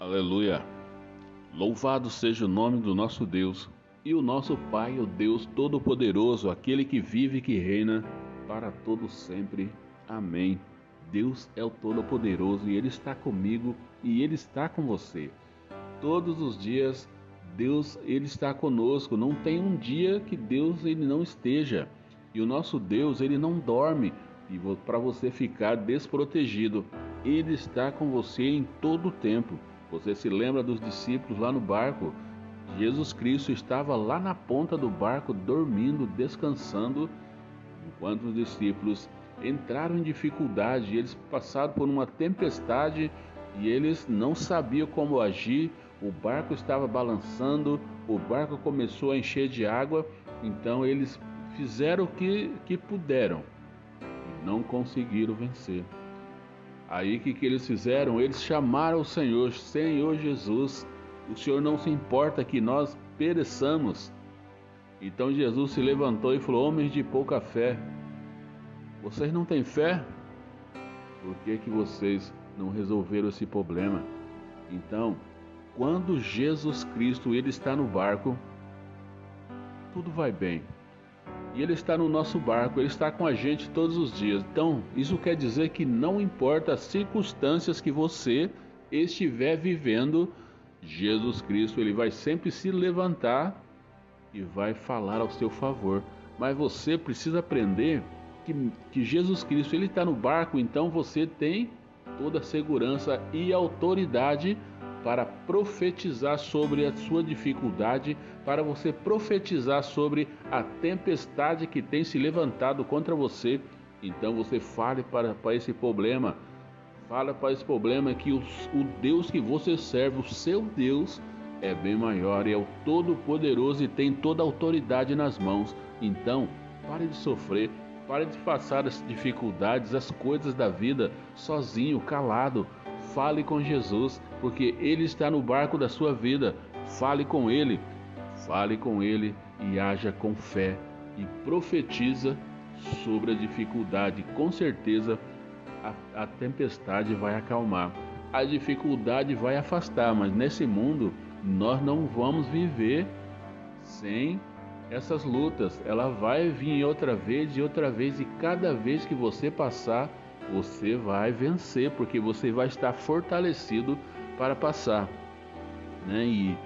Aleluia! Louvado seja o nome do nosso Deus e o nosso Pai, o Deus Todo-Poderoso, aquele que vive e que reina para todo sempre. Amém. Deus é o Todo-Poderoso e Ele está comigo e Ele está com você. Todos os dias Deus ele está conosco. Não tem um dia que Deus ele não esteja. E o nosso Deus ele não dorme e para você ficar desprotegido. Ele está com você em todo o tempo. Você se lembra dos discípulos lá no barco? Jesus Cristo estava lá na ponta do barco, dormindo, descansando, enquanto os discípulos entraram em dificuldade. Eles passaram por uma tempestade e eles não sabiam como agir. O barco estava balançando, o barco começou a encher de água, então eles fizeram o que, que puderam e não conseguiram vencer. Aí que, que eles fizeram? Eles chamaram o Senhor, Senhor Jesus, o Senhor não se importa que nós pereçamos. Então Jesus se levantou e falou: Homens de pouca fé, vocês não têm fé? Por que, que vocês não resolveram esse problema? Então, quando Jesus Cristo ele está no barco, tudo vai bem. E ele está no nosso barco, ele está com a gente todos os dias. Então, isso quer dizer que não importa as circunstâncias que você estiver vivendo, Jesus Cristo ele vai sempre se levantar e vai falar ao seu favor. Mas você precisa aprender que, que Jesus Cristo ele está no barco, então você tem toda a segurança e autoridade para profetizar sobre a sua dificuldade, para você profetizar sobre a tempestade que tem se levantado contra você. Então você fale para, para esse problema, fala para esse problema que o, Deus que você serve, o seu Deus, é bem maior, é o Todo-Poderoso e tem toda a autoridade nas mãos. Então, pare de sofrer, pare de passar as dificuldades, as coisas da vida sozinho, calado. Fale com Jesus, porque Ele está no barco da sua vida. Fale com Ele, fale com Ele e haja com fé e profetiza sobre a dificuldade. Com certeza a, a tempestade vai acalmar, a dificuldade vai afastar, mas nesse mundo nós não vamos viver sem essas lutas. Ela vai vir outra vez e outra vez, e cada vez que você passar, você vai vencer, porque você vai estar fortalecido para passar. Né? E,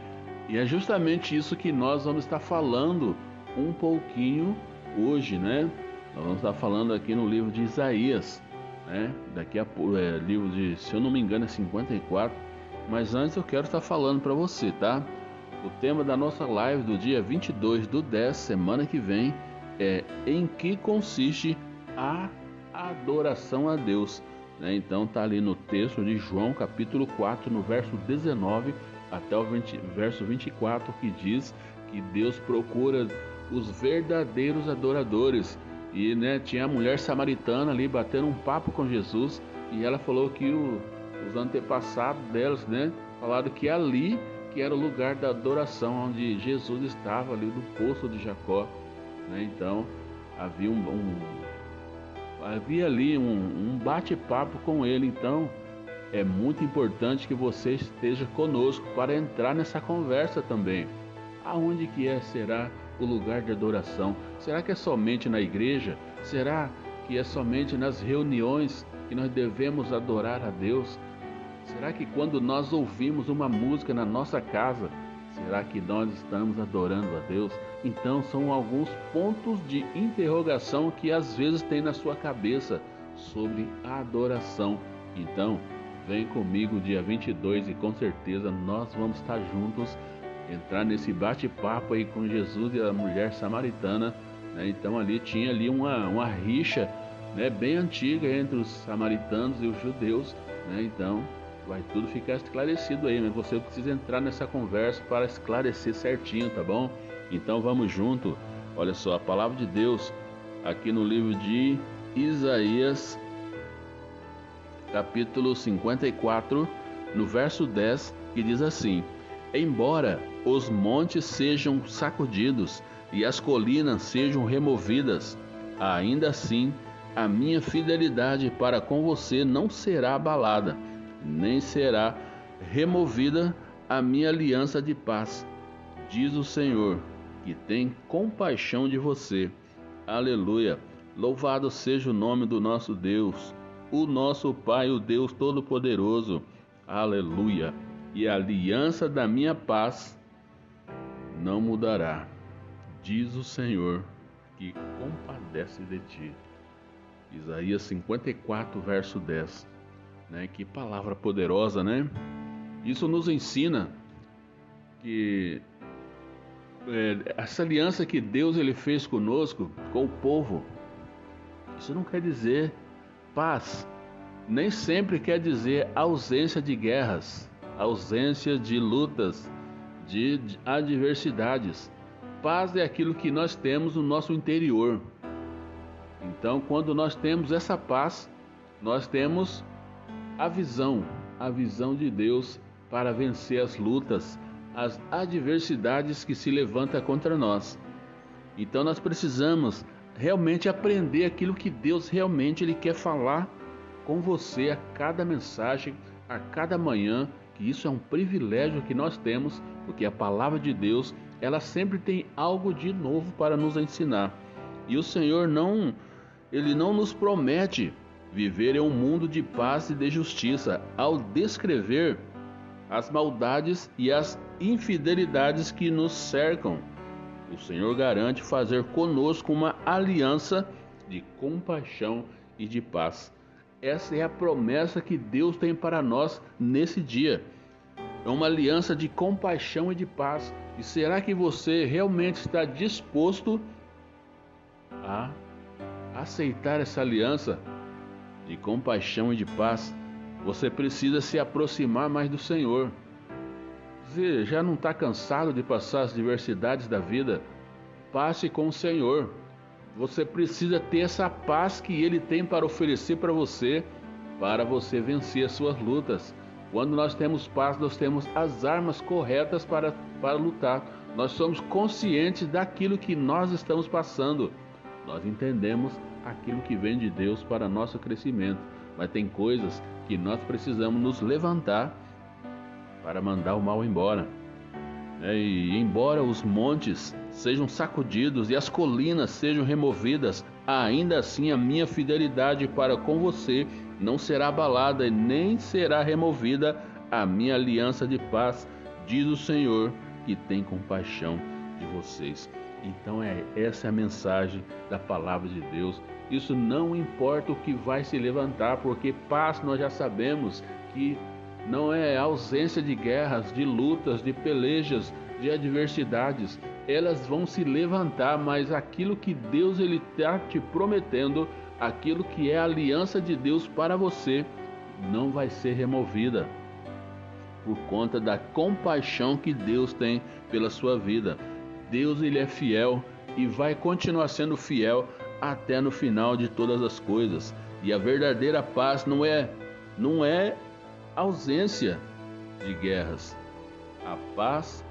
e é justamente isso que nós vamos estar falando um pouquinho hoje, né? Nós vamos estar falando aqui no livro de Isaías, né? Daqui a é, livro de, se eu não me engano, é 54. Mas antes eu quero estar falando para você, tá? O tema da nossa live do dia 22 do 10, semana que vem, é em que consiste a adoração a Deus. Né? Então tá ali no texto de João, capítulo 4, no verso 19 até o 20, verso 24, que diz que Deus procura os verdadeiros adoradores. E né, tinha a mulher samaritana ali batendo um papo com Jesus e ela falou que o, os antepassados delas, né, falaram que ali que era o lugar da adoração onde Jesus estava ali no poço de Jacó, né? Então havia um, um havia ali um, um bate-papo com ele. Então é muito importante que você esteja conosco para entrar nessa conversa também. Aonde que é será o lugar de adoração? Será que é somente na igreja? Será que é somente nas reuniões que nós devemos adorar a Deus? Será que quando nós ouvimos uma música na nossa casa, será que nós estamos adorando a Deus? Então são alguns pontos de interrogação que às vezes tem na sua cabeça sobre a adoração. Então, vem comigo dia 22 e com certeza nós vamos estar juntos entrar nesse bate-papo aí com Jesus e a mulher samaritana. Né? Então ali tinha ali uma, uma rixa né, bem antiga entre os samaritanos e os judeus. Né? Então vai tudo ficar esclarecido aí, mas você precisa entrar nessa conversa para esclarecer certinho, tá bom? Então vamos junto. Olha só, a palavra de Deus aqui no livro de Isaías, capítulo 54, no verso 10, que diz assim: Embora os montes sejam sacudidos e as colinas sejam removidas, ainda assim a minha fidelidade para com você não será abalada nem será removida a minha aliança de paz, diz o Senhor, que tem compaixão de você. Aleluia. Louvado seja o nome do nosso Deus, o nosso Pai, o Deus Todo-Poderoso. Aleluia. E a aliança da minha paz não mudará, diz o Senhor, que compadece de ti. Isaías 54, verso 10. Né? Que palavra poderosa, né? Isso nos ensina que é, essa aliança que Deus ele fez conosco, com o povo, isso não quer dizer paz, nem sempre quer dizer ausência de guerras, ausência de lutas, de adversidades. Paz é aquilo que nós temos no nosso interior. Então, quando nós temos essa paz, nós temos a visão, a visão de Deus para vencer as lutas, as adversidades que se levantam contra nós. Então nós precisamos realmente aprender aquilo que Deus realmente ele quer falar com você a cada mensagem, a cada manhã, que isso é um privilégio que nós temos, porque a palavra de Deus, ela sempre tem algo de novo para nos ensinar. E o Senhor não ele não nos promete viver em um mundo de paz e de justiça ao descrever as maldades e as infidelidades que nos cercam. O Senhor garante fazer conosco uma aliança de compaixão e de paz. Essa é a promessa que Deus tem para nós nesse dia. É uma aliança de compaixão e de paz. E será que você realmente está disposto a aceitar essa aliança de compaixão e de paz? Você precisa se aproximar mais do Senhor. Você já não está cansado de passar as diversidades da vida? Passe com o Senhor. Você precisa ter essa paz que Ele tem para oferecer para você, para você vencer as suas lutas. Quando nós temos paz, nós temos as armas corretas para, para lutar. Nós somos conscientes daquilo que nós estamos passando. Nós entendemos aquilo que vem de Deus para nosso crescimento. Mas tem coisas que nós precisamos nos levantar para mandar o mal embora. É, e embora os montes sejam sacudidos e as colinas sejam removidas, ainda assim a minha fidelidade para com você não será abalada e nem será removida a minha aliança de paz, diz o Senhor, que tem compaixão de vocês. Então é essa é a mensagem da palavra de Deus isso não importa o que vai se levantar, porque paz nós já sabemos que não é ausência de guerras, de lutas, de pelejas, de adversidades. Elas vão se levantar, mas aquilo que Deus ele está te prometendo, aquilo que é a aliança de Deus para você, não vai ser removida por conta da compaixão que Deus tem pela sua vida. Deus ele é fiel e vai continuar sendo fiel até no final de todas as coisas. E a verdadeira paz não é não é ausência de guerras. A paz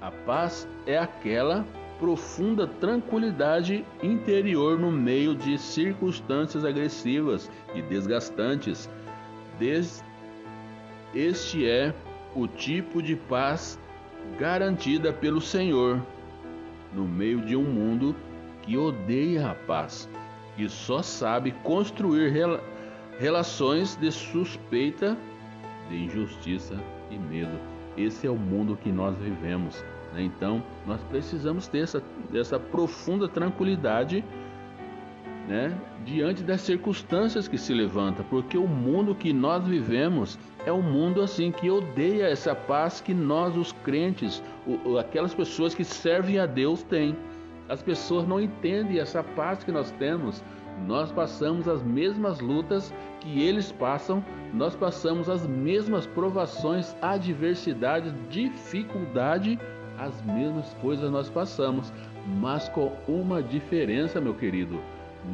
a paz é aquela profunda tranquilidade interior no meio de circunstâncias agressivas e desgastantes. Este é o tipo de paz garantida pelo Senhor no meio de um mundo que odeia a paz e só sabe construir rela relações de suspeita, de injustiça e medo. Esse é o mundo que nós vivemos. Né? Então, nós precisamos ter essa, essa profunda tranquilidade né? diante das circunstâncias que se levantam, porque o mundo que nós vivemos é um mundo assim que odeia essa paz que nós, os crentes, aquelas pessoas que servem a Deus, têm. As pessoas não entendem essa paz que nós temos. Nós passamos as mesmas lutas que eles passam, nós passamos as mesmas provações, adversidades, dificuldade, as mesmas coisas nós passamos, mas com uma diferença, meu querido.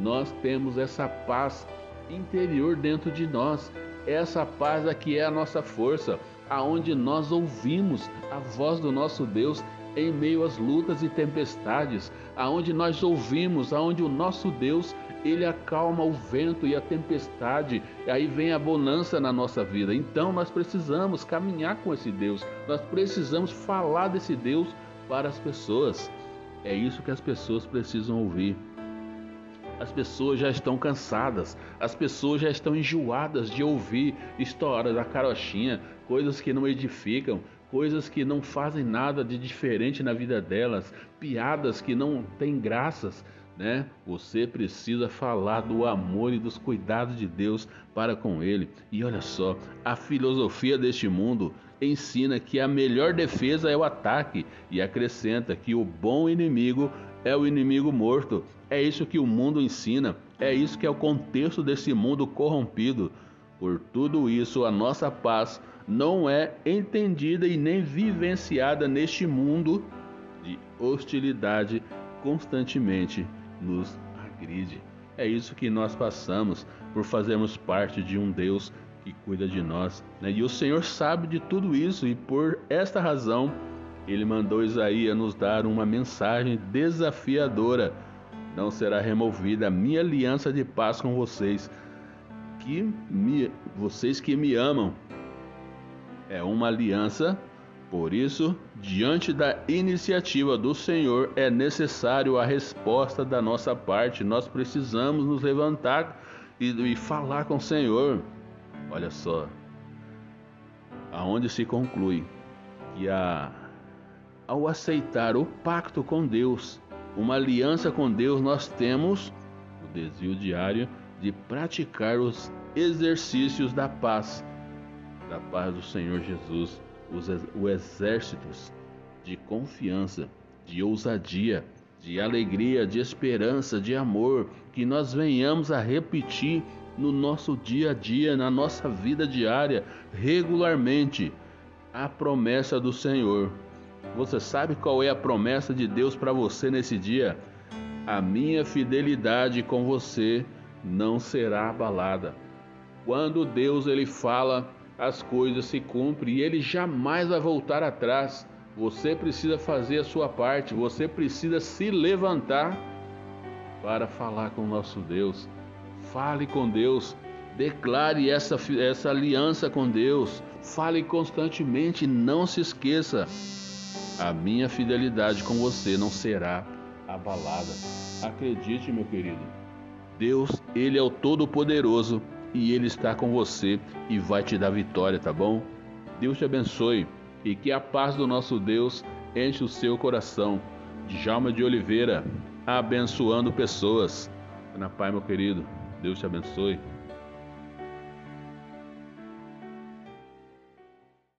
Nós temos essa paz interior dentro de nós. Essa paz aqui é a nossa força, aonde nós ouvimos a voz do nosso Deus em meio às lutas e tempestades. aonde nós ouvimos, aonde o nosso Deus ele acalma o vento e a tempestade, e aí vem a bonança na nossa vida. Então nós precisamos caminhar com esse Deus, nós precisamos falar desse Deus para as pessoas. É isso que as pessoas precisam ouvir. As pessoas já estão cansadas, as pessoas já estão enjoadas de ouvir histórias da carochinha, coisas que não edificam, coisas que não fazem nada de diferente na vida delas, piadas que não têm graças, né? Você precisa falar do amor e dos cuidados de Deus para com ele. E olha só, a filosofia deste mundo ensina que a melhor defesa é o ataque e acrescenta que o bom inimigo é o inimigo morto. É isso que o mundo ensina, é isso que é o contexto desse mundo corrompido. Por tudo isso, a nossa paz não é entendida e nem vivenciada neste mundo de hostilidade constantemente nos agride. É isso que nós passamos por fazermos parte de um Deus que cuida de nós. Né? E o Senhor sabe de tudo isso e por esta razão ele mandou Isaías nos dar uma mensagem desafiadora. Não será removida a minha aliança de paz com vocês, que me, vocês que me amam. É uma aliança por isso, diante da iniciativa do Senhor, é necessário a resposta da nossa parte. Nós precisamos nos levantar e, e falar com o Senhor. Olha só, aonde se conclui que a, ao aceitar o pacto com Deus, uma aliança com Deus, nós temos o desvio diário de praticar os exercícios da paz, da paz do Senhor Jesus os, os exércitos de confiança, de ousadia, de alegria, de esperança, de amor, que nós venhamos a repetir no nosso dia a dia, na nossa vida diária, regularmente, a promessa do Senhor. Você sabe qual é a promessa de Deus para você nesse dia? A minha fidelidade com você não será abalada. Quando Deus ele fala as coisas se cumprem e ele jamais vai voltar atrás. Você precisa fazer a sua parte, você precisa se levantar para falar com o nosso Deus. Fale com Deus, declare essa, essa aliança com Deus, fale constantemente, não se esqueça. A minha fidelidade com você não será abalada. Acredite, meu querido. Deus, Ele é o Todo-Poderoso e Ele está com você e vai te dar vitória, tá bom? Deus te abençoe e que a paz do nosso Deus enche o seu coração. Djalma de Oliveira, abençoando pessoas. Na meu querido, Deus te abençoe.